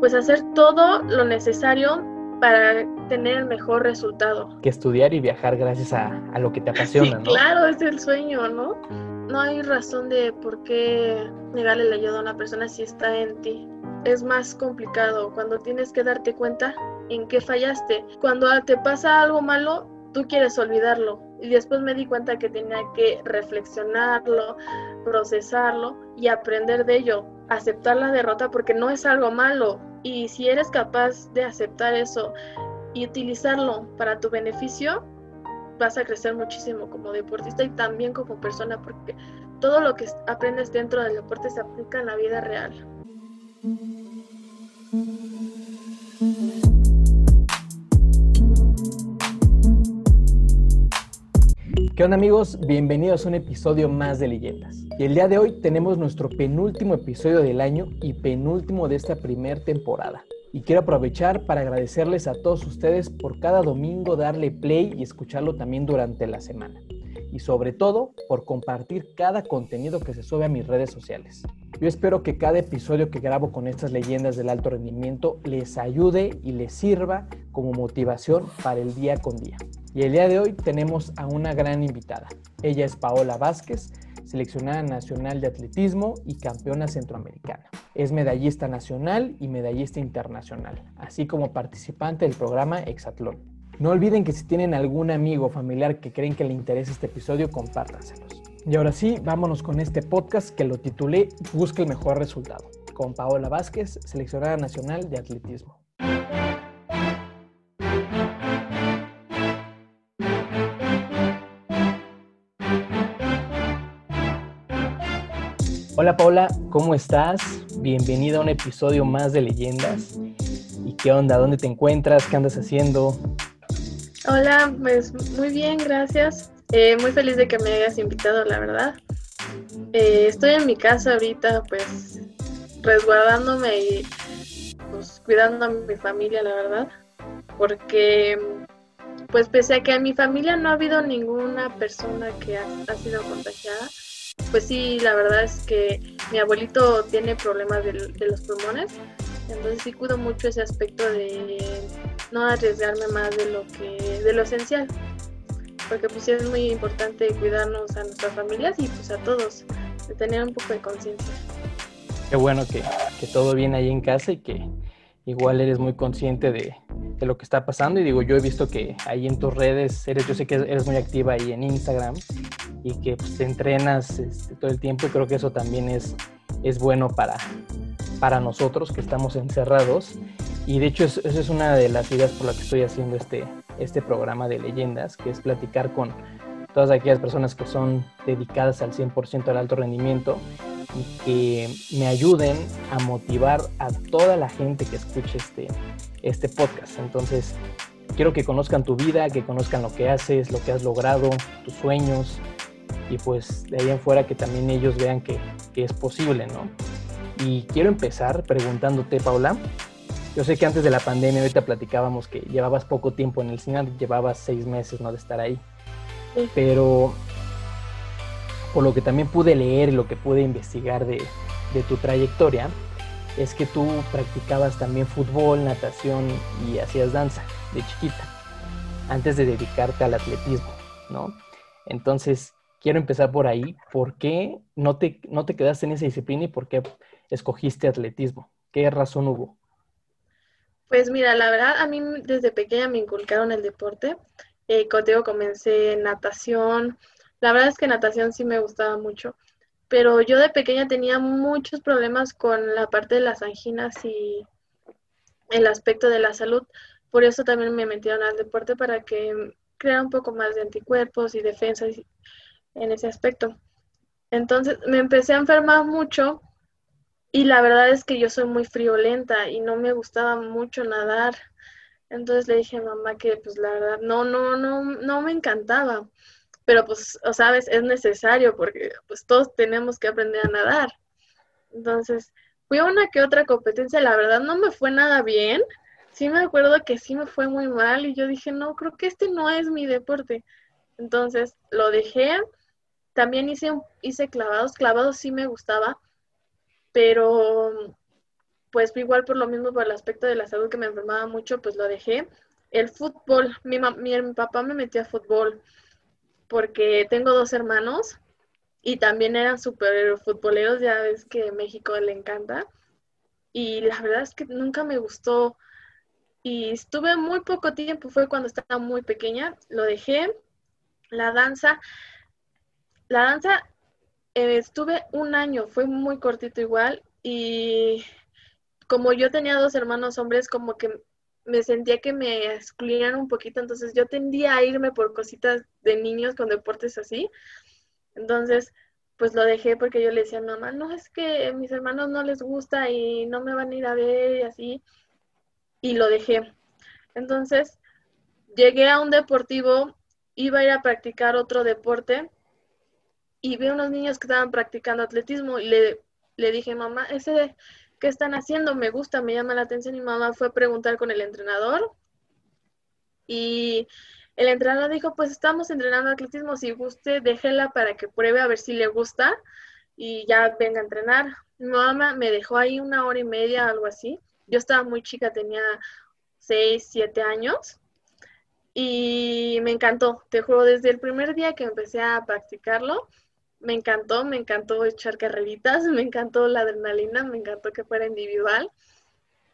pues hacer todo lo necesario para tener el mejor resultado. Que estudiar y viajar gracias a, a lo que te apasiona, ¿no? Claro, es el sueño, ¿no? No hay razón de por qué negarle la ayuda a una persona si está en ti. Es más complicado cuando tienes que darte cuenta en qué fallaste. Cuando te pasa algo malo, tú quieres olvidarlo. Y después me di cuenta que tenía que reflexionarlo, procesarlo y aprender de ello. Aceptar la derrota porque no es algo malo. Y si eres capaz de aceptar eso y utilizarlo para tu beneficio, vas a crecer muchísimo como deportista y también como persona porque todo lo que aprendes dentro del deporte se aplica en la vida real. ¿Qué onda amigos? Bienvenidos a un episodio más de Leyendas. Y el día de hoy tenemos nuestro penúltimo episodio del año y penúltimo de esta primera temporada. Y quiero aprovechar para agradecerles a todos ustedes por cada domingo darle play y escucharlo también durante la semana. Y sobre todo por compartir cada contenido que se sube a mis redes sociales. Yo espero que cada episodio que grabo con estas leyendas del alto rendimiento les ayude y les sirva como motivación para el día con día. Y el día de hoy tenemos a una gran invitada. Ella es Paola Vázquez, seleccionada nacional de atletismo y campeona centroamericana. Es medallista nacional y medallista internacional, así como participante del programa Exatlón. No olviden que si tienen algún amigo o familiar que creen que le interese este episodio, compártanselos. Y ahora sí, vámonos con este podcast que lo titulé Busca el mejor resultado, con Paola Vázquez, seleccionada nacional de atletismo. Hola Paula, ¿cómo estás? Bienvenida a un episodio más de Leyendas. ¿Y qué onda? ¿Dónde te encuentras? ¿Qué andas haciendo? Hola, pues muy bien, gracias. Eh, muy feliz de que me hayas invitado, la verdad. Eh, estoy en mi casa ahorita, pues resguardándome y pues cuidando a mi familia, la verdad. Porque pues pese a que en mi familia no ha habido ninguna persona que ha sido contagiada, pues sí, la verdad es que mi abuelito tiene problemas de, los pulmones, entonces sí cuido mucho ese aspecto de no arriesgarme más de lo que de lo esencial, porque pues sí es muy importante cuidarnos a nuestras familias y pues a todos, de tener un poco de conciencia. Qué bueno que, que todo viene ahí en casa y que igual eres muy consciente de, de lo que está pasando. Y digo, yo he visto que ahí en tus redes, eres, yo sé que eres muy activa ahí en Instagram y que pues, te entrenas este, todo el tiempo. Y creo que eso también es, es bueno para, para nosotros que estamos encerrados y de hecho esa es una de las ideas por la que estoy haciendo este, este programa de leyendas, que es platicar con todas aquellas personas que son dedicadas al 100% al alto rendimiento y que me ayuden a motivar a toda la gente que escuche este, este podcast. Entonces, quiero que conozcan tu vida, que conozcan lo que haces, lo que has logrado, tus sueños y pues de ahí en fuera que también ellos vean que es posible, ¿no? Y quiero empezar preguntándote, Paula, yo sé que antes de la pandemia, ahorita platicábamos que llevabas poco tiempo en el cine, llevabas seis meses, ¿no? De estar ahí. Pero por lo que también pude leer y lo que pude investigar de, de tu trayectoria, es que tú practicabas también fútbol, natación y hacías danza de chiquita, antes de dedicarte al atletismo, ¿no? Entonces, quiero empezar por ahí. ¿Por qué no te, no te quedaste en esa disciplina y por qué escogiste atletismo? ¿Qué razón hubo? Pues mira, la verdad, a mí desde pequeña me inculcaron el deporte. Eh, contigo comencé natación. La verdad es que natación sí me gustaba mucho pero yo de pequeña tenía muchos problemas con la parte de las anginas y el aspecto de la salud. Por eso también me metieron al deporte para que creara un poco más de anticuerpos y defensas en ese aspecto. Entonces me empecé a enfermar mucho y la verdad es que yo soy muy friolenta y no me gustaba mucho nadar. Entonces le dije a mamá que pues la verdad no, no, no, no me encantaba pero pues, sabes, es necesario porque pues todos tenemos que aprender a nadar. Entonces, fui a una que otra competencia, la verdad no me fue nada bien. Sí me acuerdo que sí me fue muy mal y yo dije, no, creo que este no es mi deporte. Entonces, lo dejé. También hice, hice clavados, clavados sí me gustaba, pero pues igual por lo mismo, por el aspecto de la salud que me enfermaba mucho, pues lo dejé. El fútbol, mi, mi, papá me metió a fútbol porque tengo dos hermanos y también eran súper futboleros, ya ves que México le encanta. Y la verdad es que nunca me gustó. Y estuve muy poco tiempo, fue cuando estaba muy pequeña, lo dejé. La danza, la danza eh, estuve un año, fue muy cortito igual. Y como yo tenía dos hermanos hombres, como que me sentía que me excluían un poquito, entonces yo tendía a irme por cositas de niños con deportes así. Entonces, pues lo dejé porque yo le decía a mi mamá, no, es que a mis hermanos no les gusta y no me van a ir a ver y así. Y lo dejé. Entonces, llegué a un deportivo, iba a ir a practicar otro deporte y vi unos niños que estaban practicando atletismo y le, le dije, mamá, ese ¿qué están haciendo? Me gusta, me llama la atención. Mi mamá fue a preguntar con el entrenador y el entrenador dijo, pues estamos entrenando atletismo, si guste, déjela para que pruebe a ver si le gusta y ya venga a entrenar. Mi mamá me dejó ahí una hora y media, algo así. Yo estaba muy chica, tenía seis, siete años y me encantó, te juro, desde el primer día que empecé a practicarlo, me encantó, me encantó echar carreritas, me encantó la adrenalina, me encantó que fuera individual.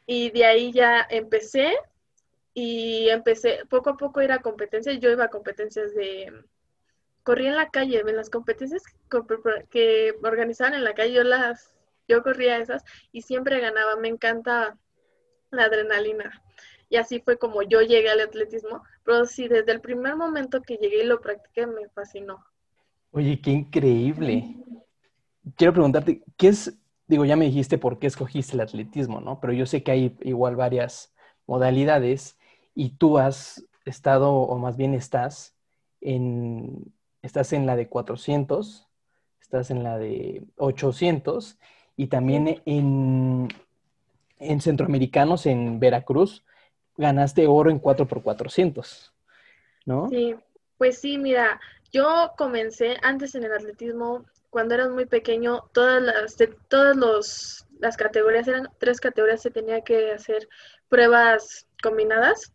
Y de ahí ya empecé y empecé poco a poco a ir a competencias. Yo iba a competencias de... Corría en la calle, en las competencias que organizaban en la calle, yo las, yo corría esas y siempre ganaba. Me encanta la adrenalina. Y así fue como yo llegué al atletismo. Pero sí, desde el primer momento que llegué y lo practiqué, me fascinó. Oye, qué increíble. Quiero preguntarte, ¿qué es, digo, ya me dijiste por qué escogiste el atletismo, ¿no? Pero yo sé que hay igual varias modalidades y tú has estado, o más bien estás, en, estás en la de 400, estás en la de 800 y también en, en centroamericanos, en Veracruz, ganaste oro en 4x400, ¿no? Sí, pues sí, mira, yo comencé antes en el atletismo, cuando era muy pequeño, todas las, todas los, las categorías, eran tres categorías, se tenía que hacer pruebas combinadas.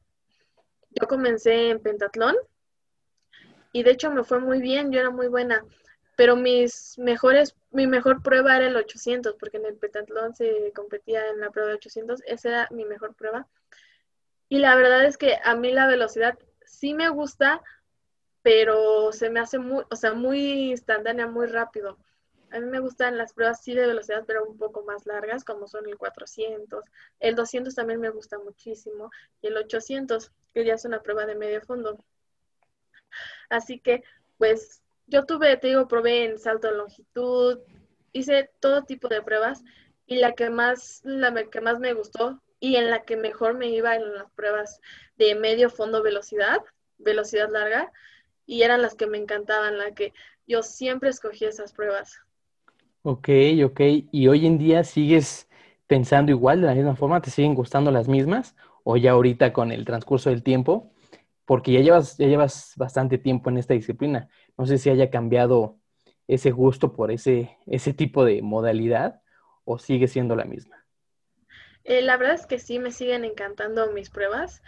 Yo comencé en pentatlón y de hecho me fue muy bien, yo era muy buena, pero mis mejores, mi mejor prueba era el 800, porque en el pentatlón se competía en la prueba de 800, esa era mi mejor prueba. Y la verdad es que a mí la velocidad sí me gusta, pero se me hace muy, o sea, muy instantánea, muy rápido. A mí me gustan las pruebas sí de velocidad, pero un poco más largas, como son el 400. El 200 también me gusta muchísimo. Y el 800, que ya es una prueba de medio fondo. Así que, pues, yo tuve, te digo, probé en salto de longitud, hice todo tipo de pruebas y la que más, la que más me gustó y en la que mejor me iba en las pruebas de medio fondo velocidad, velocidad larga, y eran las que me encantaban, la que yo siempre escogí esas pruebas. Ok, ok. ¿Y hoy en día sigues pensando igual, de la misma forma? ¿Te siguen gustando las mismas? ¿O ya ahorita con el transcurso del tiempo? Porque ya llevas, ya llevas bastante tiempo en esta disciplina. No sé si haya cambiado ese gusto por ese, ese tipo de modalidad o sigue siendo la misma. Eh, la verdad es que sí, me siguen encantando mis pruebas.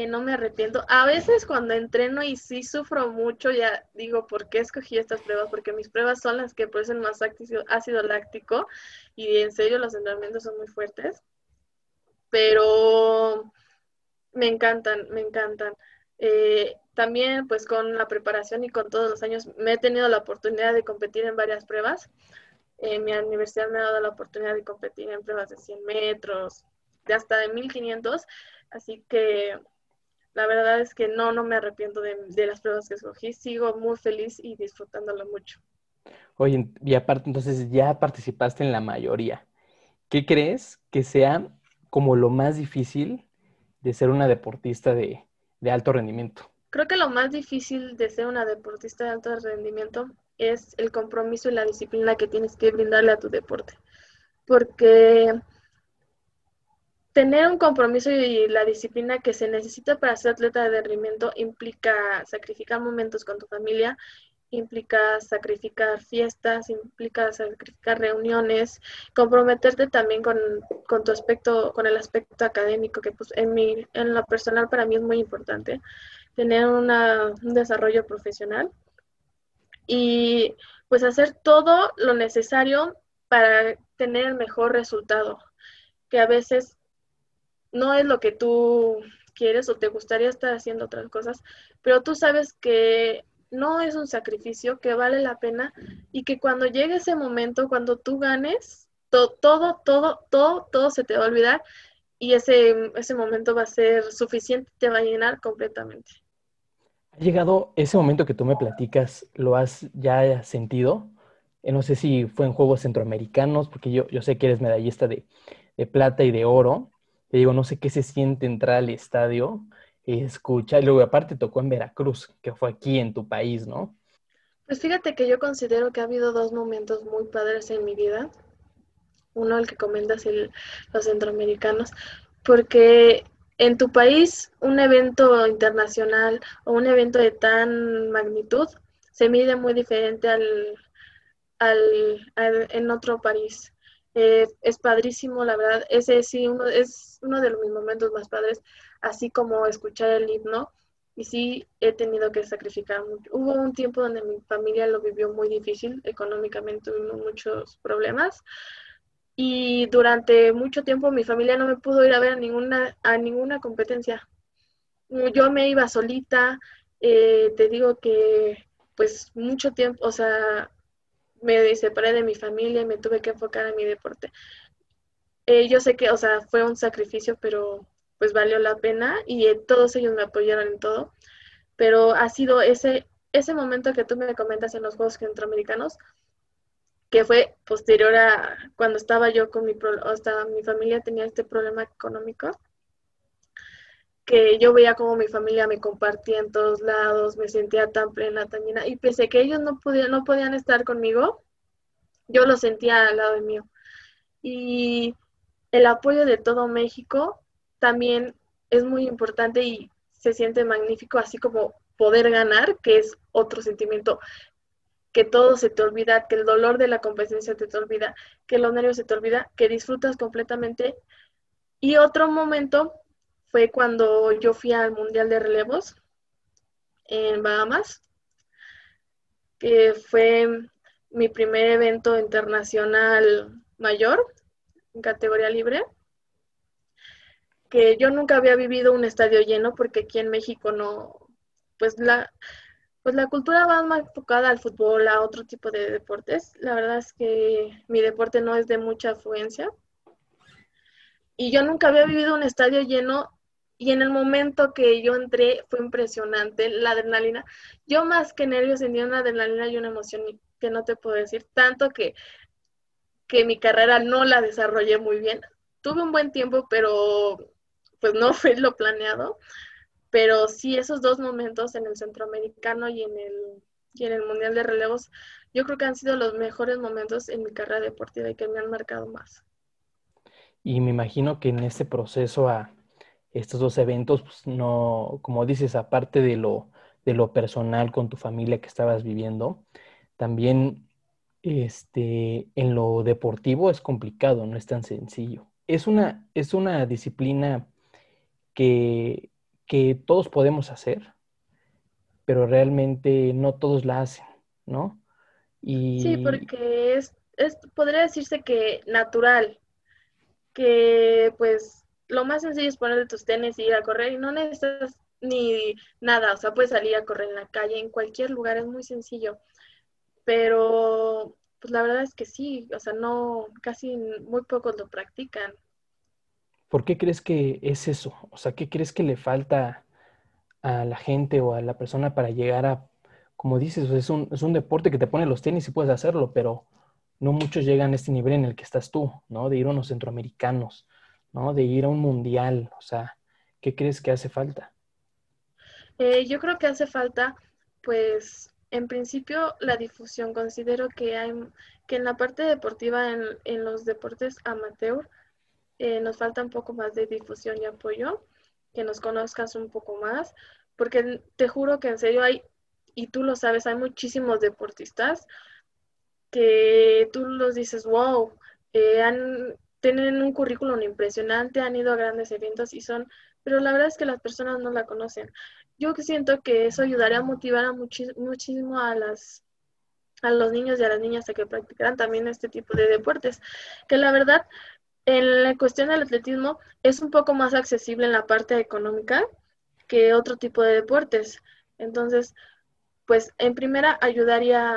Eh, no me arrepiento. A veces cuando entreno y sí sufro mucho, ya digo, ¿por qué escogí estas pruebas? Porque mis pruebas son las que producen más ácido, láctico y en serio los entrenamientos son muy fuertes. Pero me encantan, me encantan. Eh, también pues con la preparación y con todos los años me he tenido la oportunidad de competir en varias pruebas. En mi universidad me ha dado la oportunidad de competir en pruebas de 100 metros, de hasta de 1500. Así que la verdad es que no, no me arrepiento de, las pruebas que escogí. Sigo muy feliz y disfrutándolo mucho. Oye, y aparte, entonces ya participaste en la mayoría. ¿Qué crees que sea como lo más difícil de ser una deportista de, de alto rendimiento? Creo que lo más difícil de ser una deportista de alto rendimiento es el compromiso y la disciplina que tienes que brindarle a tu deporte. Porque tener un compromiso y la disciplina que se necesita para ser atleta de rendimiento implica sacrificar momentos con tu familia implica sacrificar fiestas, implica sacrificar reuniones, comprometerte también con, tu aspecto, con el aspecto académico, que pues en mi, en lo personal para mí es muy importante, tener una, un desarrollo profesional y pues hacer todo lo necesario para tener el mejor resultado, que a veces no es lo que tú quieres o te gustaría estar haciendo otras cosas, pero tú sabes que no es un sacrificio, que vale la pena y que cuando llegue ese momento, cuando tú ganes, todo, todo, todo, todo, se te va a olvidar y ese, ese momento va a ser suficiente, te va a llenar completamente. ¿Ha llegado ese momento que tú me platicas, lo has ya sentido? Eh, no sé si fue en Juegos Centroamericanos, porque yo, yo sé que eres medallista de, de plata y de oro. Te digo, no sé qué se siente entrar al estadio escucha. Y luego aparte tocó en Veracruz, que fue aquí en tu país, ¿no? Pues fíjate que yo considero que ha habido dos momentos muy padres en mi vida. Uno, el que comentas, el, los centroamericanos, porque en tu país un evento internacional o un evento de tan magnitud se mide muy diferente al, al, en otro país. Eh, es padrísimo, la verdad. Ese sí, uno, es uno de mis momentos más padres así como escuchar el himno. Y sí he tenido que sacrificar mucho. Hubo un tiempo donde mi familia lo vivió muy difícil, económicamente tuvimos muchos problemas. Y durante mucho tiempo mi familia no me pudo ir a ver a ninguna, a ninguna competencia. Yo me iba solita, eh, te digo que pues mucho tiempo, o sea, me separé de mi familia y me tuve que enfocar en mi deporte. Eh, yo sé que, o sea, fue un sacrificio, pero pues valió la pena y eh, todos ellos me apoyaron en todo, pero ha sido ese, ese momento que tú me comentas en los Juegos Centroamericanos, que fue posterior a cuando estaba yo con mi, o mi familia tenía este problema económico, que yo veía como mi familia me compartía en todos lados, me sentía tan plena, tan llena, y a que ellos no, podían, no podían estar conmigo, yo lo sentía al lado de mío. Y el apoyo de todo México también es muy importante y se siente magnífico, así como poder ganar, que es otro sentimiento que todo se te olvida, que el dolor de la competencia te, te olvida, que los nervios se te olvida, que disfrutas completamente. Y otro momento fue cuando yo fui al Mundial de Relevos en Bahamas, que fue mi primer evento internacional mayor en categoría libre que yo nunca había vivido un estadio lleno porque aquí en México no, pues la, pues la cultura va más enfocada al fútbol, a otro tipo de deportes. La verdad es que mi deporte no es de mucha afluencia. Y yo nunca había vivido un estadio lleno y en el momento que yo entré fue impresionante la adrenalina. Yo más que nervios sentía una adrenalina y una emoción que no te puedo decir, tanto que, que mi carrera no la desarrollé muy bien. Tuve un buen tiempo, pero pues no fue lo planeado, pero sí esos dos momentos en el centroamericano y en el, y en el Mundial de Relevos, yo creo que han sido los mejores momentos en mi carrera deportiva y que me han marcado más. Y me imagino que en este proceso a estos dos eventos, pues no, como dices, aparte de lo, de lo personal con tu familia que estabas viviendo, también este, en lo deportivo es complicado, no es tan sencillo. Es una, es una disciplina que, todos podemos hacer, pero realmente no todos la hacen, ¿no? Y... Sí, porque es, es, podría decirse que natural, que pues lo más sencillo es poner tus tenis y ir a correr y no necesitas ni nada, o sea, puedes salir a correr en la calle, en cualquier lugar, es muy sencillo. Pero, pues la verdad es que sí, o sea, no, casi muy pocos lo practican. ¿Por qué crees que es eso? O sea, ¿qué crees que le falta a la gente o a la persona para llegar a, como dices, es un, es un deporte que te pone los tenis y puedes hacerlo, pero no muchos llegan a este nivel en el que estás tú, ¿no? De ir a unos centroamericanos, ¿no? De ir a un mundial, o sea, ¿qué crees que hace falta? Eh, yo creo que hace falta, pues, en principio, la difusión. Considero que hay, que en la parte deportiva, en, los deportes amateur, eh, nos falta un poco más de difusión y apoyo, que nos conozcas un poco más, porque te juro que en serio hay y tú lo sabes, hay muchísimos deportistas que tú los dices, wow, eh, han, tienen un currículum impresionante, han ido a grandes eventos y son, pero la verdad es que las personas no la conocen. Yo siento que eso ayudaría a motivar a muchísimo a las a los niños y a las niñas a que practicaran también este tipo de deportes, que la verdad en la cuestión del atletismo es un poco más accesible en la parte económica que otro tipo de deportes. Entonces, pues en primera ayudaría,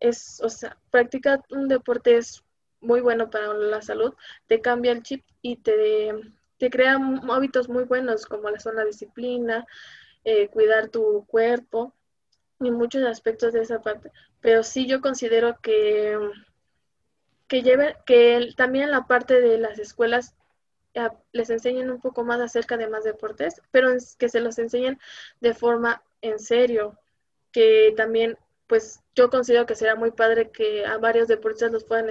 es, o sea, practicar un deporte es muy bueno para la salud, te cambia el chip y te, te crea hábitos muy buenos como la zona disciplina, eh, cuidar tu cuerpo y muchos aspectos de esa parte. Pero sí yo considero que que, lleven, que también la parte de las escuelas eh, les enseñen un poco más acerca de más deportes, pero que se los enseñen de forma en serio, que también, pues yo considero que será muy padre que a varios deportistas los puedan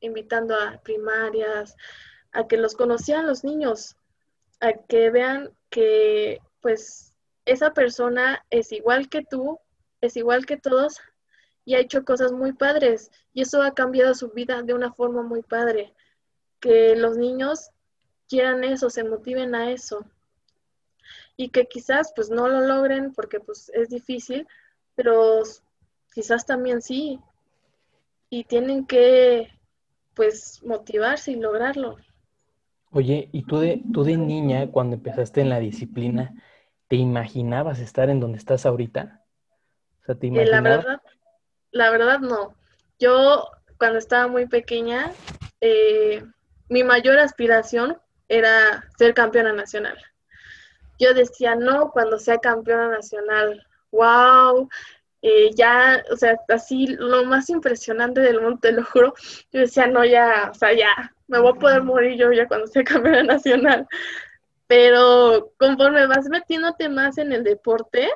invitando a primarias, a que los conocían los niños, a que vean que pues esa persona es igual que tú, es igual que todos, y ha hecho cosas muy padres. Y eso ha cambiado su vida de una forma muy padre. Que los niños quieran eso, se motiven a eso. Y que quizás pues no lo logren porque pues es difícil, pero quizás también sí. Y tienen que pues motivarse y lograrlo. Oye, ¿y tú de, tú de niña cuando empezaste en la disciplina, te imaginabas estar en donde estás ahorita? O sea, ¿te imaginabas? La verdad, la verdad no. Yo cuando estaba muy pequeña, eh, mi mayor aspiración era ser campeona nacional. Yo decía, no, cuando sea campeona nacional, wow, eh, ya, o sea, así lo más impresionante del mundo, te lo juro. Yo decía, no, ya, o sea, ya, me voy a poder morir yo ya cuando sea campeona nacional. Pero conforme vas metiéndote más en el deporte,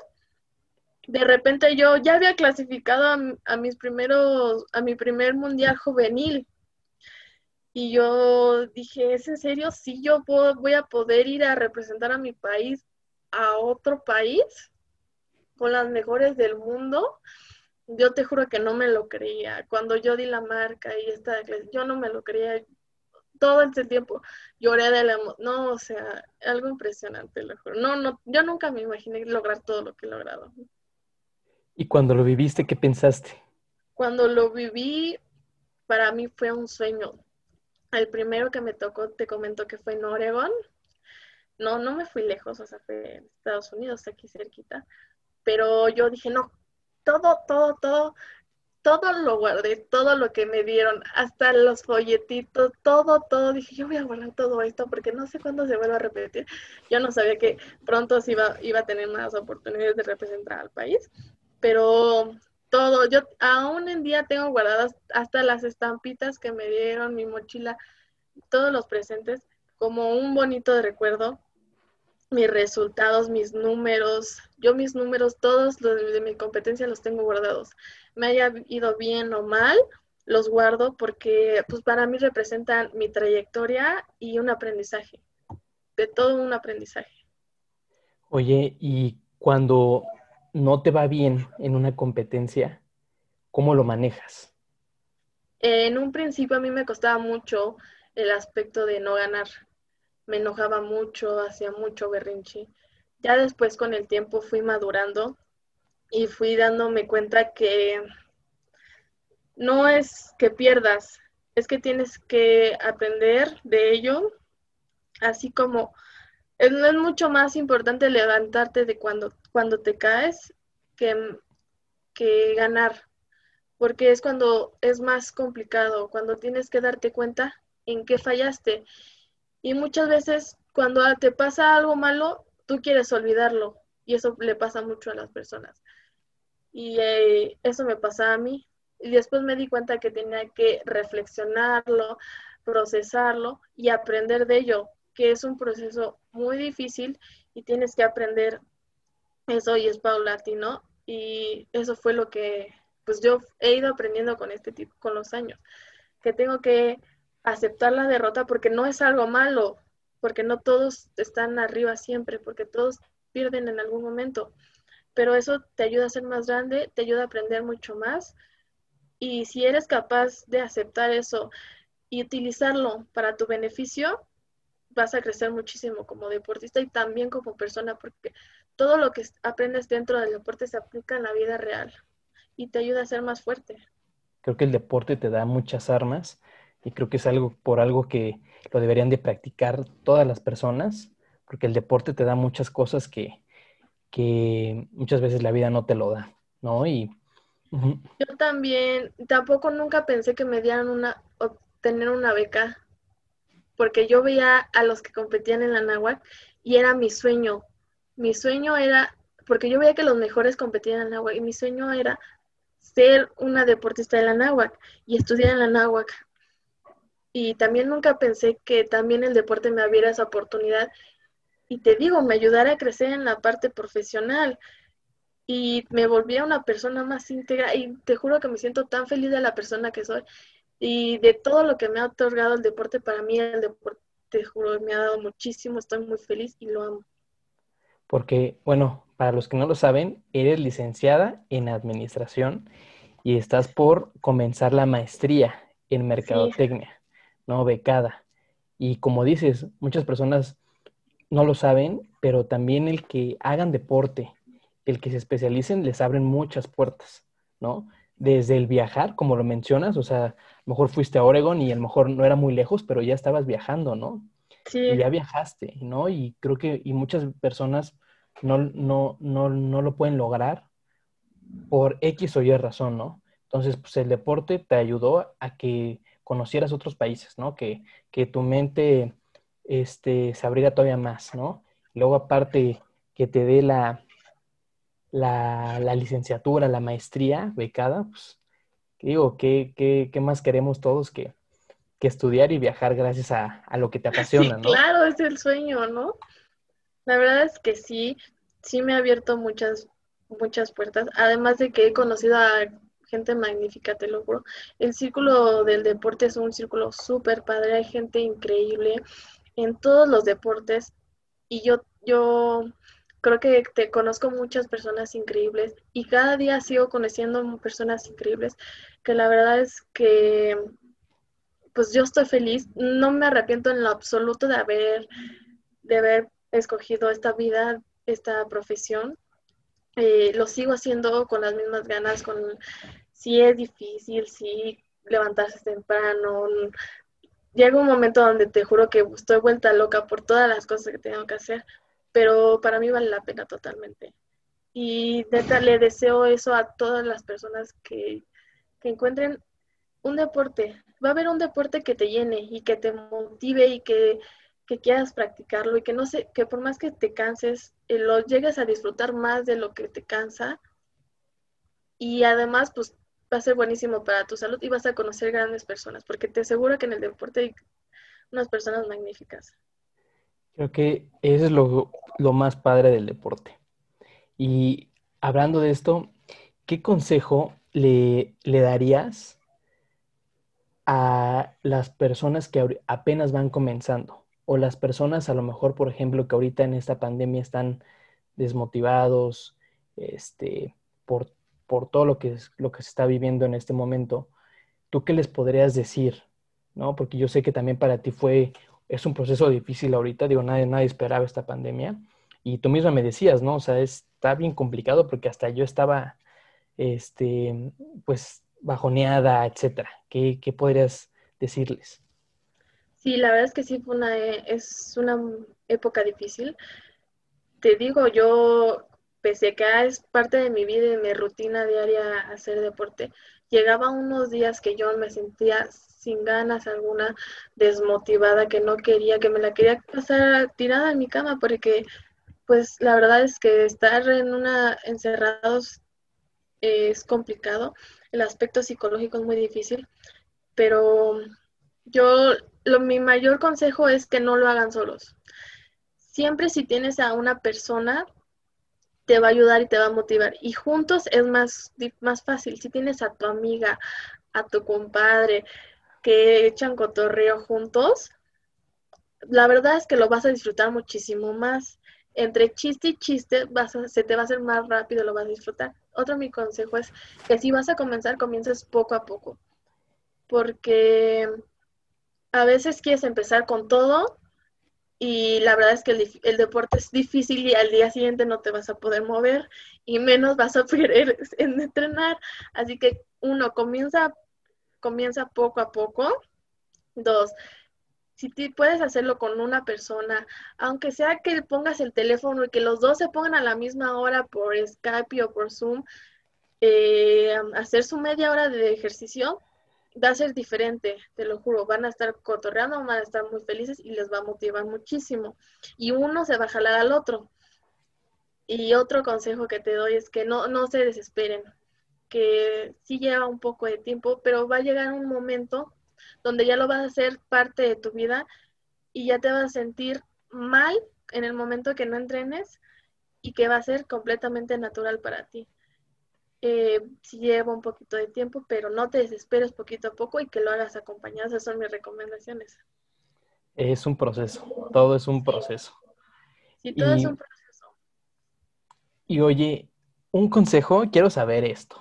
de repente yo ya había clasificado a, mis primeros, a mi primer mundial juvenil. Y yo dije, ¿es en serio? Sí, yo voy a poder ir a representar a mi país a otro país con las mejores del mundo. Yo te juro que no me lo creía. Cuando yo di la marca y esta, yo no me lo creía. Todo ese tiempo lloré de la No, o sea, algo impresionante, lo juro. No, no, yo nunca me imaginé lograr todo lo que he logrado. ¿Y cuando lo viviste, qué pensaste? Cuando lo viví, para mí fue un sueño. El primero que me tocó, te comento que fue en Oregon. No, no me fui lejos, o sea, fue en Estados Unidos, aquí cerquita. Pero yo dije, no, todo, todo, todo, todo lo guardé, todo lo que me dieron, hasta los folletitos, todo, todo. Dije, yo voy a guardar todo esto porque no sé cuándo se vuelva a repetir. Yo no sabía que pronto se iba, iba a tener más oportunidades de representar al país pero todo, yo aún en día tengo guardadas hasta las estampitas que me dieron, mi mochila, todos los presentes, como un bonito recuerdo, mis resultados, mis números, yo mis números, todos los de mi competencia los tengo guardados. Me haya ido bien o mal, los guardo porque pues para mí representan mi trayectoria y un aprendizaje, de todo un aprendizaje. Oye, y cuando no te va bien en una competencia, ¿cómo lo manejas? En un principio a mí me costaba mucho el aspecto de no ganar. Me enojaba mucho, hacía mucho berrinche. Ya después con el tiempo fui madurando y fui dándome cuenta que no es que pierdas, es que tienes que aprender de ello, así como es, es mucho más importante levantarte de cuando cuando te caes que, que ganar, porque es cuando es más complicado, cuando tienes que darte cuenta en qué fallaste. Y muchas veces cuando te pasa algo malo, tú quieres olvidarlo y eso le pasa mucho a las personas. Y eh, eso me pasa a mí. Y después me di cuenta que tenía que reflexionarlo, procesarlo y aprender de ello, que es un proceso muy difícil y tienes que aprender eso y es paulatino y eso fue lo que pues yo he ido aprendiendo con este tipo, con los años, que tengo que aceptar la derrota porque no es algo malo, porque no todos están arriba siempre, porque todos pierden en algún momento, pero eso te ayuda a ser más grande, te ayuda a aprender mucho más. Y si eres capaz de aceptar eso y utilizarlo para tu beneficio, vas a crecer muchísimo como deportista y también como persona, porque todo lo que aprendes dentro del deporte se aplica en la vida real y te ayuda a ser más fuerte. Creo que el deporte te da muchas armas y creo que es algo por algo que lo deberían de practicar todas las personas, porque el deporte te da muchas cosas que, que muchas veces la vida no te lo da, ¿no? Y yo también, tampoco nunca pensé que me dieran una, obtener una beca, porque yo veía a los que competían en la náhuatl y era mi sueño. Mi sueño era, porque yo veía que los mejores competían en la náhuatl y mi sueño era ser una deportista de la náhuatl y estudiar en la náhuatl. Y también nunca pensé que también el deporte me abriera esa oportunidad. Y te digo, me ayudara a crecer en la parte profesional y me volvía una persona más íntegra y te juro que me siento tan feliz de la persona que soy y de todo lo que me ha otorgado el deporte. Para mí el deporte te juro me ha dado muchísimo estoy muy feliz y lo amo. Porque bueno para los que no lo saben eres licenciada en administración y estás por comenzar la maestría en mercadotecnia no becada y como dices muchas personas no lo saben pero también el que hagan deporte el que se especialicen les abren muchas puertas, ¿no? Desde el viajar, como lo mencionas, o sea, a lo mejor fuiste a Oregon y a lo mejor no era muy lejos, pero ya estabas viajando, ¿no? Sí. Y ya viajaste, ¿no? Y creo que y muchas personas no, no, no, no lo pueden lograr por X o Y razón, ¿no? Entonces, pues el deporte te ayudó a que conocieras otros países, ¿no? Que, que tu mente este, se abriera todavía más, ¿no? Luego, aparte, que te dé la, la, licenciatura, la maestría becada, pues digo, ¿qué, qué, más queremos todos que, estudiar y viajar gracias a, lo que te apasiona, sí, Claro, es el sueño, ¿no? La verdad es que sí, sí me ha abierto muchas, muchas puertas, además de que he conocido a gente magnífica, te lo juro. El círculo del deporte es un círculo súper padre, hay gente increíble en todos los deportes y yo, yo creo que te conozco muchas personas increíbles y cada día sigo conociendo personas increíbles que la verdad es que pues yo estoy feliz, no me arrepiento en lo absoluto de haber, de haber escogido esta vida, esta profesión. Eh, lo sigo haciendo con las mismas ganas, con si es difícil, si levantarse temprano. Llega un momento donde te juro que estoy vuelta loca por todas las cosas que tengo que hacer, pero para mí vale la pena totalmente. Y neta, le deseo eso a todas las personas que, encuentren un deporte. Va a haber un deporte que te llene y que te motive y que, quieras practicarlo y que no sé, que por más que te canses, eh, lo llegues a disfrutar más de lo que te cansa. Y además, pues va a ser buenísimo para tu salud y vas a conocer grandes personas, porque te aseguro que en el deporte hay unas personas magníficas. Creo que eso es lo, más padre del deporte. Y hablando de esto, ¿qué consejo le, le darías a las personas que apenas van comenzando? O las personas a lo mejor, por ejemplo, que ahorita en esta pandemia están desmotivados este, por, por todo lo que, lo que se está viviendo en este momento. ¿Tú qué les podrías decir? ¿No? Porque yo sé que también para ti fue es un proceso difícil ahorita, digo, nadie, nadie esperaba esta pandemia. Y tú misma me decías, ¿no? O sea, está bien complicado porque hasta yo estaba, este, pues, bajoneada, etcétera. ¿Qué, qué podrías decirles? Sí, la verdad es que sí fue una, es una época difícil. Te digo, yo, pese a que es parte de mi vida y mi rutina diaria hacer deporte, llegaba unos días que yo me sentía sin ganas alguna, desmotivada, que no quería, que me la quería pasar tirada en mi cama, porque pues la verdad es que estar en una encerrados es complicado, el aspecto psicológico es muy difícil, pero yo lo, mi mayor consejo es que no lo hagan solos. Siempre si tienes a una persona te va a ayudar y te va a motivar. Y juntos es más, más fácil. Si tienes a tu amiga, a tu compadre, que echan cotorreo juntos, la verdad es que lo vas a disfrutar muchísimo más. entre chiste y chiste vas se te va a hacer más rápido, lo vas a disfrutar. Otro mi consejo es que si vas a comenzar, comiences poco a poco, porque a veces quieres empezar con todo y la verdad es que el, deporte es difícil y al día siguiente no te vas a poder mover y menos vas a querer en entrenar. Así que uno, comienza, comienza poco a poco. Dos, si puedes hacerlo con una persona, aunque sea que pongas el teléfono y que los dos se pongan a la misma hora por Skype o por Zoom, eh, hacer su media hora de ejercicio va a ser diferente, te lo juro, van a estar cotorreando, van a estar muy felices y les va a motivar muchísimo. Y uno se va a jalar al otro. Y otro consejo que te doy es que no, no se desesperen, que sí lleva un poco de tiempo, pero va a llegar un momento donde ya lo vas a hacer parte de tu vida y ya te vas a sentir mal en el momento que no entrenes y que va a ser completamente natural para ti. Eh, si lleva un poquito de tiempo, pero no te desesperes poquito a poco y que lo hagas acompañado. Esas son mis recomendaciones. Es un proceso, todo es un proceso. Sí, todo es un proceso. Y oye, un consejo, quiero saber esto.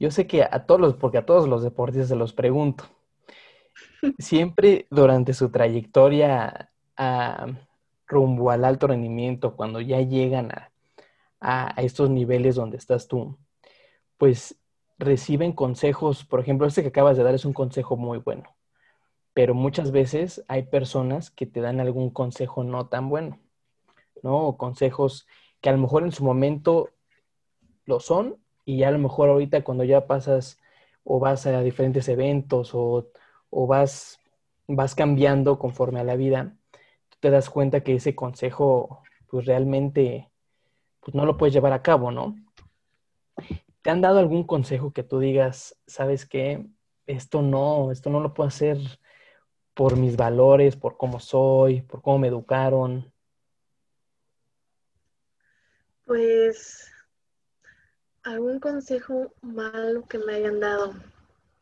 Yo sé que a todos los, porque a todos los deportistas se los pregunto. Siempre durante su trayectoria rumbo al alto rendimiento, cuando ya llegan a, a, estos niveles donde estás tú, pues reciben consejos, por ejemplo, este que acabas de dar es un consejo muy bueno, pero muchas veces hay personas que te dan algún consejo no tan bueno, ¿no? O consejos que a lo mejor en su momento lo son y a lo mejor ahorita cuando ya pasas o vas a diferentes eventos o, o vas, vas cambiando conforme a la vida, te das cuenta que ese consejo pues realmente pues no lo puedes llevar a cabo, ¿no? ¿Te han dado algún consejo que tú digas, sabes qué, esto no, esto no lo puedo hacer por mis valores, por cómo soy, por cómo me educaron? Pues algún consejo malo que me hayan dado.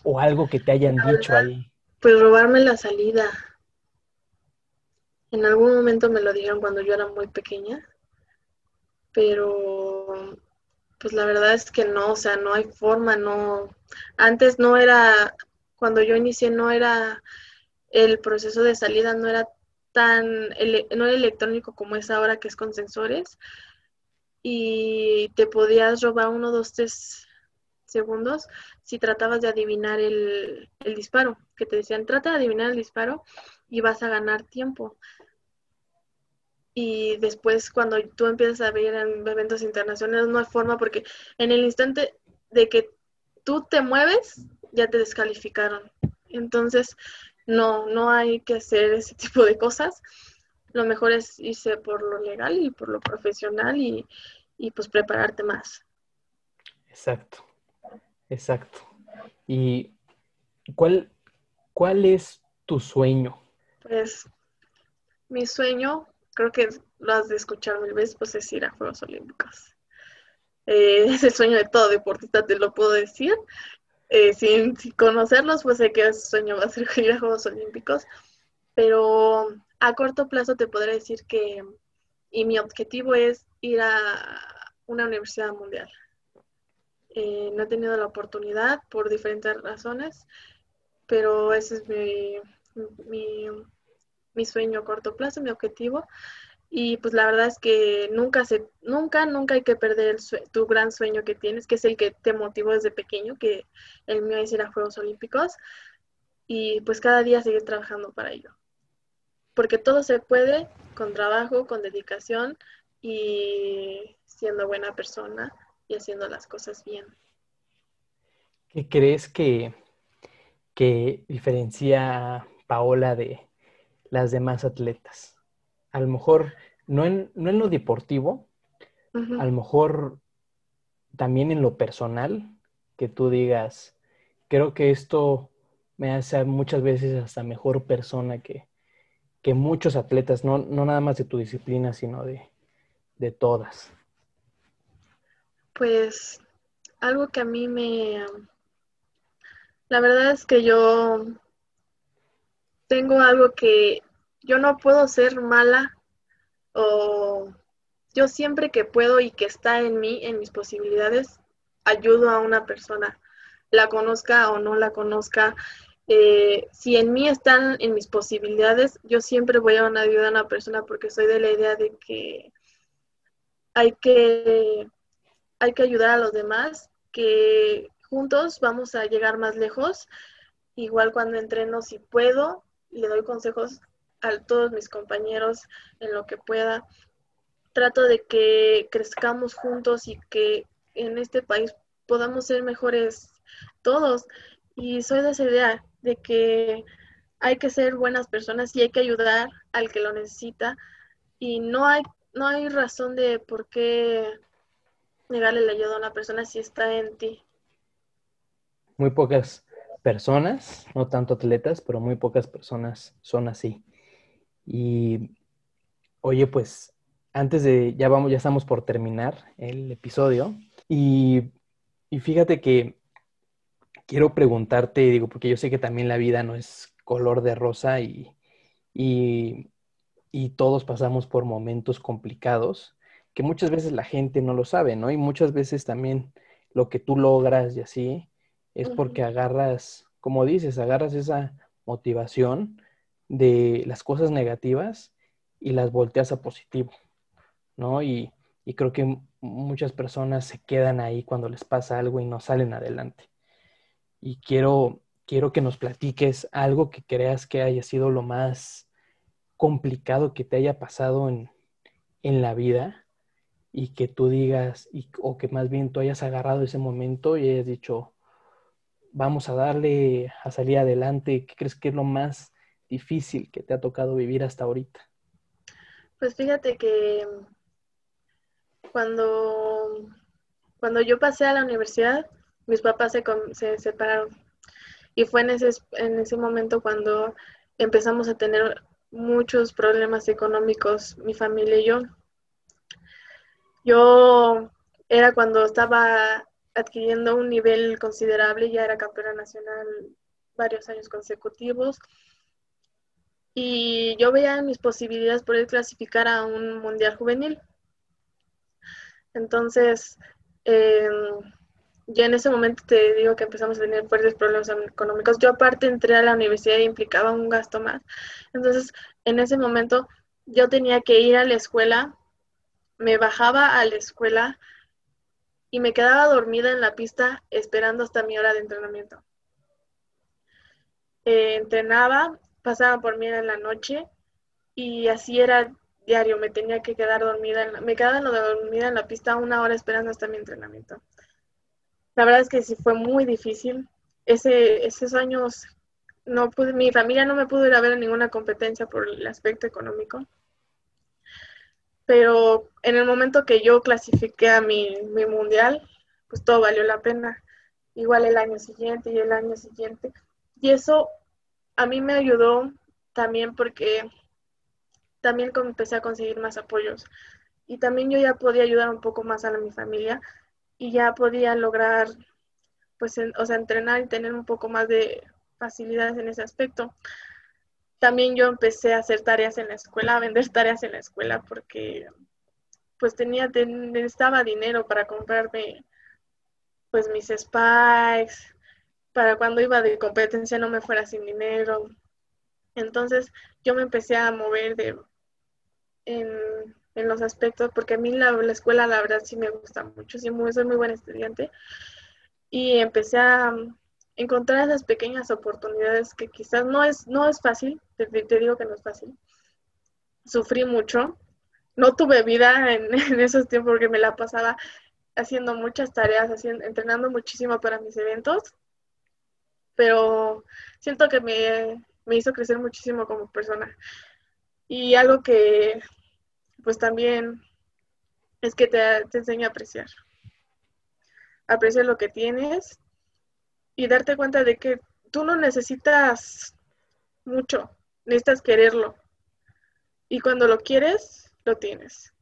O algo que te hayan dicho ahí. Pues robarme la salida. En algún momento me lo dijeron cuando yo era muy pequeña, pero pues la verdad es que no, o sea, no hay forma, no. Antes no era, cuando yo inicié no era, el proceso de salida no era tan, no era electrónico como es ahora que es con sensores y te podías robar uno, dos, tres segundos si tratabas de adivinar el, el disparo, que te decían, trata de adivinar el disparo y vas a ganar tiempo y después cuando tú empiezas a ver en eventos internacionales no hay forma porque en el instante de que tú te mueves ya te descalificaron. Entonces no, no hay que hacer ese tipo de cosas. Lo mejor es irse por lo legal y por lo profesional y, y pues prepararte más. Exacto, exacto. ¿Y cuál, cuál es tu sueño? Pues mi sueño creo que lo has de escuchar mil veces, pues es ir a Juegos Olímpicos. Eh, es el sueño de todo deportista, te lo puedo decir. Eh, sin, conocerlos, pues sé que ese sueño va a ser ir a Juegos Olímpicos, pero a corto plazo te podré decir que, y mi objetivo es ir a una universidad mundial. Eh, no he tenido la oportunidad por diferentes razones, pero ese es mi mi sueño a corto plazo, mi objetivo. Y pues la verdad es que nunca, se, nunca, nunca hay que perder tu gran sueño que tienes, que es el que te motivó desde pequeño, que el mío es ir a Juegos Olímpicos. Y pues cada día seguir trabajando para ello. Porque todo se puede con trabajo, con dedicación y siendo buena persona y haciendo las cosas bien. ¿Qué crees que, que diferencia Paola de, las demás atletas. A lo mejor no en, no en lo deportivo, a lo mejor también en lo personal, que tú digas, creo que esto me hace muchas veces hasta mejor persona que, que muchos atletas, no, no, nada más de tu disciplina, sino de, de todas. Pues algo que a mí me... La verdad es que yo tengo algo que yo no puedo ser mala o yo siempre que puedo y que está en mí, en mis posibilidades, ayudo a una persona, la conozca o no la conozca. Eh, si en mí están en mis posibilidades, yo siempre voy a ayudar a una persona porque soy de la idea de que hay que, hay que ayudar a los demás, que juntos vamos a llegar más lejos. Igual cuando entreno, si puedo, le doy consejos a todos mis compañeros en lo que pueda. Trato de que crezcamos juntos y que en este país podamos ser mejores todos. Y soy de esa idea de que hay que ser buenas personas y hay que ayudar al que lo necesita. Y no hay, no hay razón de por qué negarle la ayuda a una persona si está en ti. Muy pocas personas, no tanto atletas, pero muy pocas personas son así. Y oye, pues antes de, ya vamos, ya estamos por terminar el episodio. Y, fíjate que quiero preguntarte, digo, porque yo sé que también la vida no es color de rosa y, y, y todos pasamos por momentos complicados que muchas veces la gente no lo sabe, ¿no? Y muchas veces también lo que tú logras y así es porque agarras, como dices, agarras esa motivación de las cosas negativas y las volteas a positivo, ¿no? Y, creo que muchas personas se quedan ahí cuando les pasa algo y no salen adelante. Y quiero, quiero que nos platiques algo que creas que haya sido lo más complicado que te haya pasado en, en la vida y que tú digas, y, o que más bien tú hayas agarrado ese momento y hayas dicho, vamos a darle a salir adelante, ¿qué crees que es lo más difícil que te ha tocado vivir hasta ahorita? Pues fíjate que cuando, cuando yo pasé a la universidad, mis papás se, se separaron. Y fue en ese, en ese momento cuando empezamos a tener muchos problemas económicos, mi familia y yo. Yo era cuando estaba adquiriendo un nivel considerable, ya era campeona nacional varios años consecutivos y yo veía mis posibilidades poder clasificar a un mundial juvenil. Entonces, eh, ya en ese momento te digo que empezamos a tener fuertes problemas económicos. Yo aparte entré a la universidad y implicaba un gasto más. Entonces, en ese momento yo tenía que ir a la escuela, me bajaba a la escuela y me quedaba dormida en la pista esperando hasta mi hora de entrenamiento. Eh, entrenaba pasaban por mí en la noche y así era diario, me tenía que quedar dormida, en la, me quedaba dormida en la pista una hora esperando hasta mi entrenamiento. La verdad es que sí fue muy difícil. Ese, esos años no pude, mi familia no me pudo ir a ver en ninguna competencia por el aspecto económico. Pero en el momento que yo clasifiqué a mi, mi mundial, pues todo valió la pena. Igual el año siguiente y el año siguiente. Y eso a mí me ayudó también porque también empecé a conseguir más apoyos y también yo ya podía ayudar un poco más a mi familia y ya podía lograr, pues, o sea, entrenar y tener un poco más de facilidades en ese aspecto. También yo empecé a hacer tareas en la escuela, a vender tareas en la escuela porque pues tenía, necesitaba dinero para comprarme pues mis spikes, para cuando iba de competencia no me fuera sin dinero. Entonces yo me empecé a mover de, en, los aspectos, porque a mí la, escuela la verdad sí me gusta mucho, sí, soy muy buen estudiante. Y empecé a encontrar esas pequeñas oportunidades que quizás no es, no es fácil, te, digo que no es fácil. Sufrí mucho, no tuve vida en, esos tiempos porque me la pasaba haciendo muchas tareas, haciendo, entrenando muchísimo para mis eventos pero siento que me, hizo crecer muchísimo como persona. Y algo que pues también es que te, te enseña a apreciar. Apreciar lo que tienes y darte cuenta de que tú no necesitas mucho, necesitas quererlo. Y cuando lo quieres, lo tienes.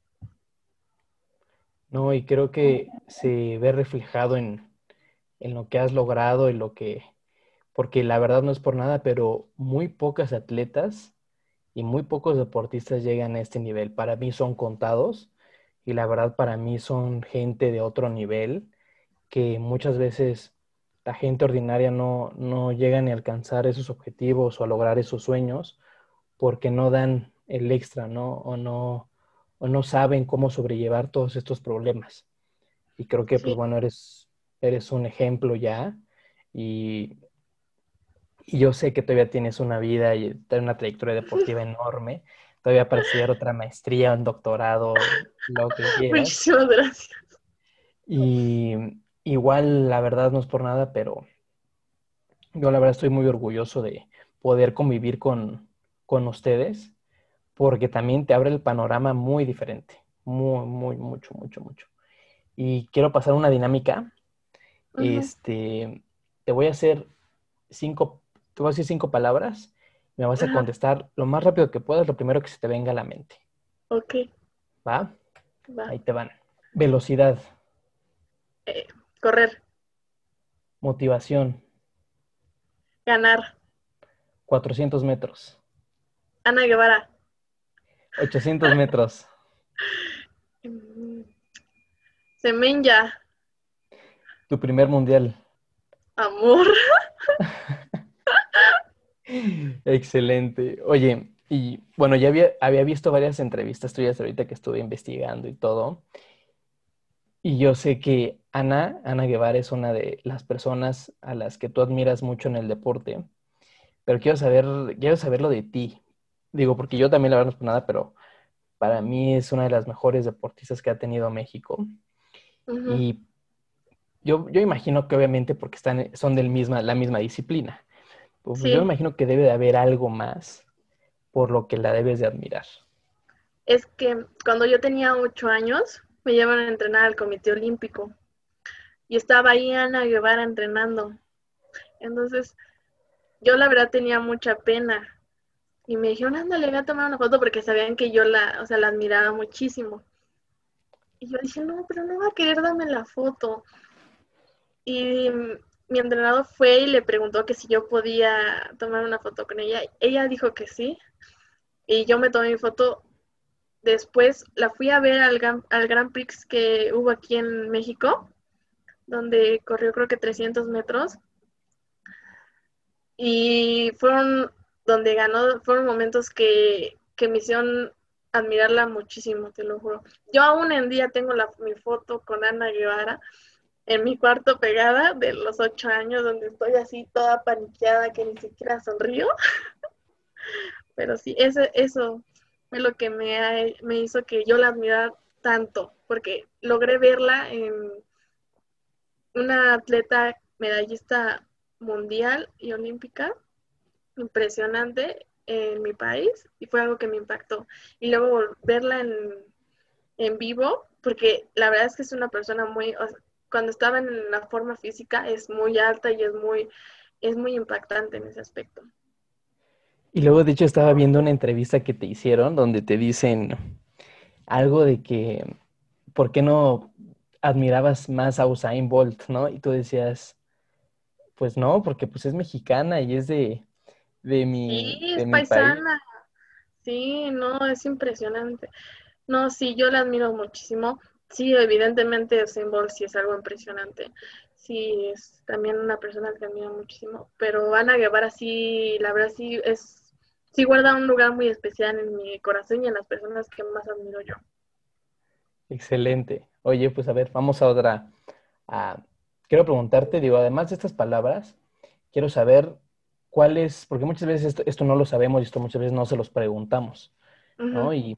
No, y creo que se ve reflejado en, en lo que has logrado y lo que porque la verdad no es por nada, pero muy pocas atletas y muy pocos deportistas llegan a este nivel. Para mí son contados y la verdad para mí son gente de otro nivel que muchas veces la gente ordinaria no, no llega ni a alcanzar esos objetivos o a lograr esos sueños porque no dan el extra, ¿no? O no, o no saben cómo sobrellevar todos estos problemas. Y creo que, pues bueno, eres, eres un ejemplo ya y, y, yo sé que todavía tienes una vida y una trayectoria deportiva enorme. Todavía para estudiar otra maestría, un doctorado, lo que quieras. Muchísimas gracias. Y igual, la verdad no es por nada, pero yo la verdad estoy muy orgulloso de poder convivir con, con ustedes porque también te abre el panorama muy diferente, muy, muy, mucho, mucho, mucho. Y quiero pasar una dinámica. Este, te voy a hacer cinco, te voy a decir cinco palabras. Me vas a contestar lo más rápido que puedas, lo primero que se te venga a la mente. Ok. ¿Va? Va. Ahí te van. Velocidad. Eh, correr. Motivación. Ganar. 400 metros. Ana Guevara. 800 metros. Semenya. Tu primer mundial. Amor. Excelente. Oye, y bueno, ya había, había visto varias entrevistas tuyas ahorita que estuve investigando y todo. Y yo sé que Ana, Ana Guevara es una de las personas a las que tú admiras mucho en el deporte. Pero quiero saber, quiero saberlo de ti. Digo, porque yo también la verdad no es por nada, pero para mí es una de las mejores deportistas que ha tenido México. Y yo, yo imagino que obviamente porque están, son del misma, la misma disciplina. Pues Yo imagino que debe de haber algo más por lo que la debes de admirar. Es que cuando yo tenía ocho años, me llevan a entrenar al Comité Olímpico. Y estaba ahí Ana Guevara entrenando. Entonces, yo la verdad tenía mucha pena y me dijeron, ándale, voy a tomar una foto porque sabían que yo la, o sea, la admiraba muchísimo. Y yo dije, no, pero no va a querer darme la foto. Y mi entrenador fue y le preguntó que si yo podía tomar una foto con ella. Ella dijo que sí. Y yo me tomé mi foto. Después la fui a ver al, al Grand Prix que hubo aquí en México, donde corrió creo que 300 metros. Y fueron donde ganó, fueron momentos que, que me hicieron admirarla muchísimo, te lo juro. Yo aún en día tengo la, mi foto con Ana Guevara en mi cuarto pegada de los ocho años, donde estoy así toda paniqueada que ni siquiera sonrío. Pero sí, eso, eso lo que me, me hizo que yo la admirara tanto, porque logré verla en una atleta medallista mundial y olímpica impresionante en mi país y fue algo que me impactó. Y luego verla en, en vivo, porque la verdad es que es una persona muy, cuando estaba en la forma física es muy alta y es muy, es muy impactante en ese aspecto. Y luego, de hecho, estaba viendo una entrevista que te hicieron donde te dicen algo de que, ¿por qué no admirabas más a Usain Bolt, no? Y tú decías, pues no, porque pues es mexicana y es de, de mi. Sí, es paisana. Sí, no, es impresionante. No, sí, yo la admiro muchísimo. Sí, evidentemente Usain sí es algo impresionante. Sí, es también una persona que admiro muchísimo. Pero Ana Guevara sí, la verdad sí es, sí guarda un lugar muy especial en mi corazón y en las personas que más admiro yo. Excelente. Oye, pues a ver, vamos a otra. quiero preguntarte, digo, además de estas palabras, quiero saber cuál es, porque muchas veces esto, no lo sabemos y esto muchas veces no se los preguntamos, ¿no? Y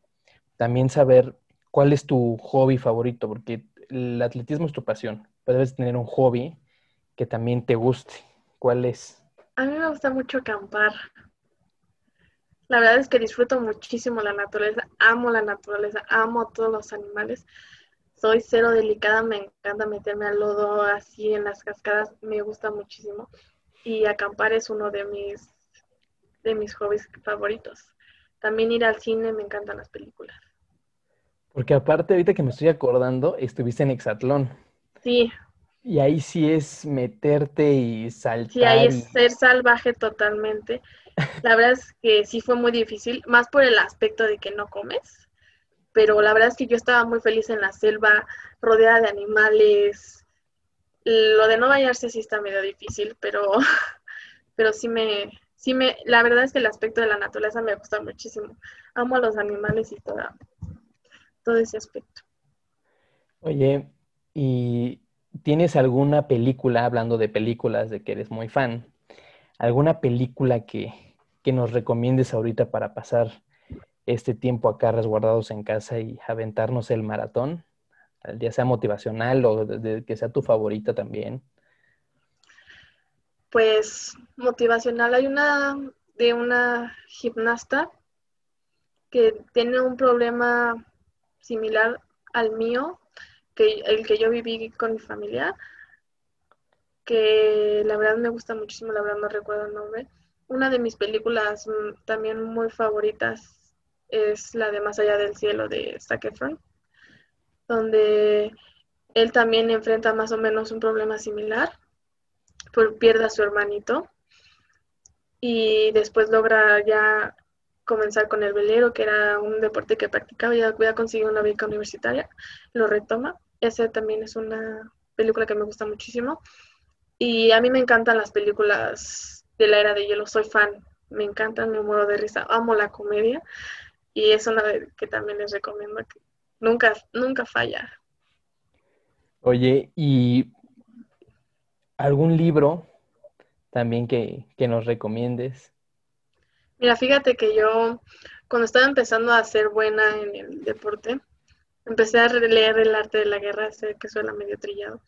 también saber cuál es tu hobby favorito, porque el atletismo es tu pasión, pero debes tener un hobby que también te guste. ¿Cuál es? A mí me gusta mucho acampar. La verdad es que disfruto muchísimo la naturaleza, amo la naturaleza, amo a todos los animales. Soy cero delicada, me encanta meterme al lodo así en las cascadas, me gusta muchísimo y acampar es uno de mis, de mis hobbies favoritos. También ir al cine, me encantan las películas. Porque aparte, ahorita que me estoy acordando, estuviste en Exatlón. Sí. Y ahí sí es meterte y saltar. Sí, ahí es ser salvaje totalmente. La verdad es que sí fue muy difícil, más por el aspecto de que no comes, pero la verdad es que yo estaba muy feliz en la selva, rodeada de animales. Lo de no bañarse sí está medio difícil, pero, pero sí me, sí me, la verdad es que el aspecto de la naturaleza me gusta muchísimo. Amo a los animales y toda, todo ese aspecto. Oye, ¿y tienes alguna película, hablando de películas, de que eres muy fan, alguna película que, que nos recomiendes ahorita para pasar este tiempo acá resguardados en casa y aventarnos el maratón, ya sea motivacional o que sea tu favorita también? Pues motivacional, hay una de una gimnasta que tiene un problema similar al mío, que el que yo viví con mi familia, que la verdad me gusta muchísimo, la verdad no recuerdo el nombre. Una de mis películas mm, también muy favoritas es la de Más allá del cielo de Zac Efron, donde él también enfrenta más o menos un problema similar, por, pierde a su hermanito y después logra ya comenzar con el velero, que era un deporte que practicaba, ya había conseguido una beca universitaria, lo retoma. Esa también es una película que me gusta muchísimo. Y a mí me encantan las películas de la era de hielo, soy fan, me encantan, me muero de risa, amo la comedia y es una que también les recomiendo que nunca, nunca falla. Oye, ¿y algún libro también que, que nos recomiendes? Mira, fíjate que yo cuando estaba empezando a ser buena en el deporte, empecé a leer El arte de la guerra, sé que suena medio trillado,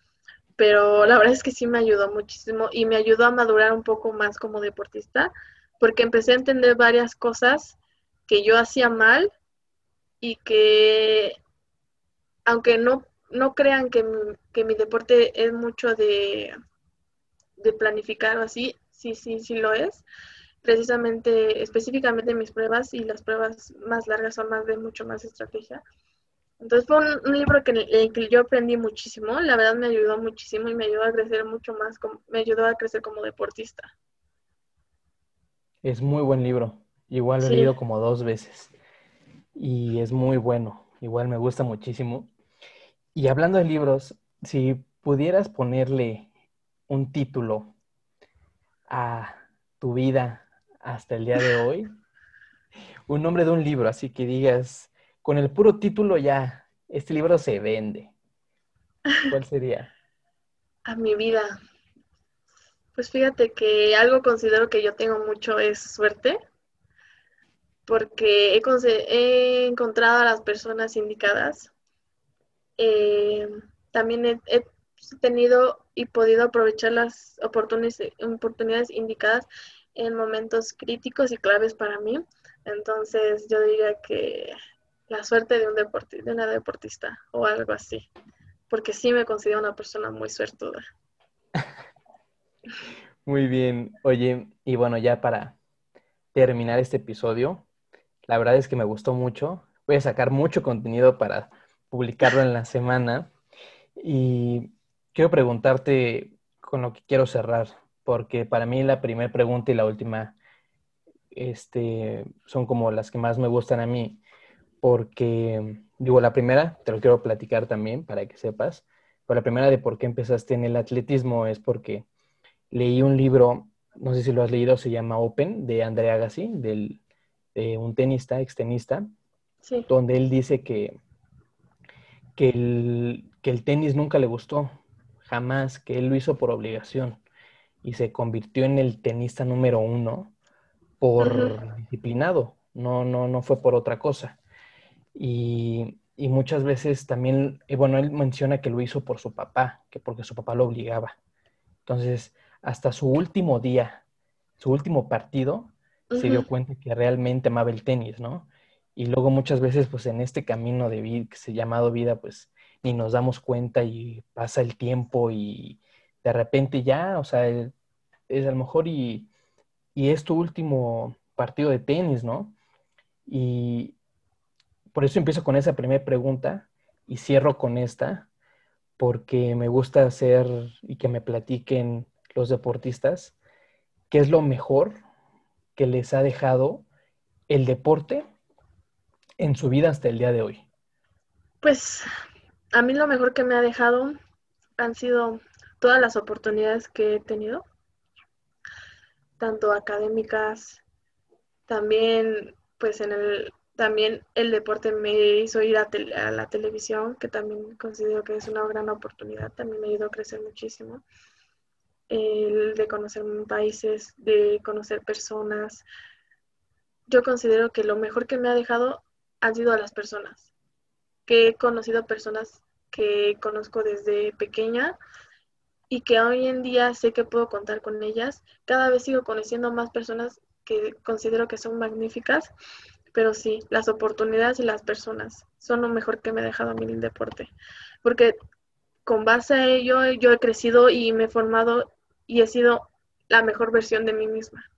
pero la verdad es que sí me ayudó muchísimo y me ayudó a madurar un poco más como deportista, porque empecé a entender varias cosas que yo hacía mal y que aunque no, no crean que, que mi deporte es mucho de, de planificar o así, sí, sí, sí lo es precisamente, específicamente mis pruebas y las pruebas más largas son más de mucho más estrategia. Entonces fue un, libro que, en que yo aprendí muchísimo, la verdad me ayudó muchísimo y me ayudó a crecer mucho más, como, me ayudó a crecer como deportista. Es muy buen libro, igual lo he leído como dos veces y es muy bueno, igual me gusta muchísimo. Y hablando de libros, si pudieras ponerle un título a tu vida hasta el día de hoy, un nombre de un libro, así que digas, con el puro título ya, este libro se vende. ¿Cuál sería? A mi vida. Pues fíjate que algo considero que yo tengo mucho es suerte, porque he, encontrado a las personas indicadas. Eh, también he, he, tenido y podido aprovechar las oportunidades, oportunidades indicadas en momentos críticos y claves para mí. Entonces yo diría que la suerte de, un deportista, de una deportista o algo así, porque sí me considero una persona muy suertuda. Muy bien. Oye, y bueno, ya para terminar este episodio, la verdad es que me gustó mucho. Voy a sacar mucho contenido para publicarlo en la semana. Y quiero preguntarte con lo que quiero cerrar porque para mí la primera pregunta y la última este, son como las que más me gustan a mí, porque, digo, la primera, te lo quiero platicar también para que sepas, pero la primera de por qué empezaste en el atletismo es porque leí un libro, no sé si lo has leído, se llama Open, de Andrea Agassi, del, de un tenista, extenista, donde él dice que, que, el, que el tenis nunca le gustó, jamás, que él lo hizo por obligación y se convirtió en el tenista número uno por disciplinado, no, no, no fue por otra cosa. Y, y muchas veces también, y bueno, él menciona que lo hizo por su papá, que porque su papá lo obligaba. Entonces, hasta su último día, su último partido, se dio cuenta que realmente amaba el tenis, ¿no? Y luego muchas veces, pues en este camino de vida, que se llamado vida, pues ni nos damos cuenta y pasa el tiempo y, de repente ya, o sea, es, a lo mejor y, y, es tu último partido de tenis, ¿no? Y por eso empiezo con esa primera pregunta y cierro con esta, porque me gusta hacer y que me platiquen los deportistas qué es lo mejor que les ha dejado el deporte en su vida hasta el día de hoy. Pues a mí lo mejor que me ha dejado han sido todas las oportunidades que he tenido, tanto académicas, también pues en el también el deporte me hizo ir a, la televisión, que también considero que es una gran oportunidad, también me ayudó a crecer muchísimo. El de conocer países, de conocer personas. Yo considero que lo mejor que me ha dejado han sido a las personas, que he conocido personas que conozco desde pequeña y que hoy en día sé que puedo contar con ellas. Cada vez sigo conociendo más personas que considero que son magníficas pero sí, las oportunidades y las personas son lo mejor que me ha dejado a mí deporte, porque con base a ello yo he crecido y me he formado y he sido la mejor versión de mí misma.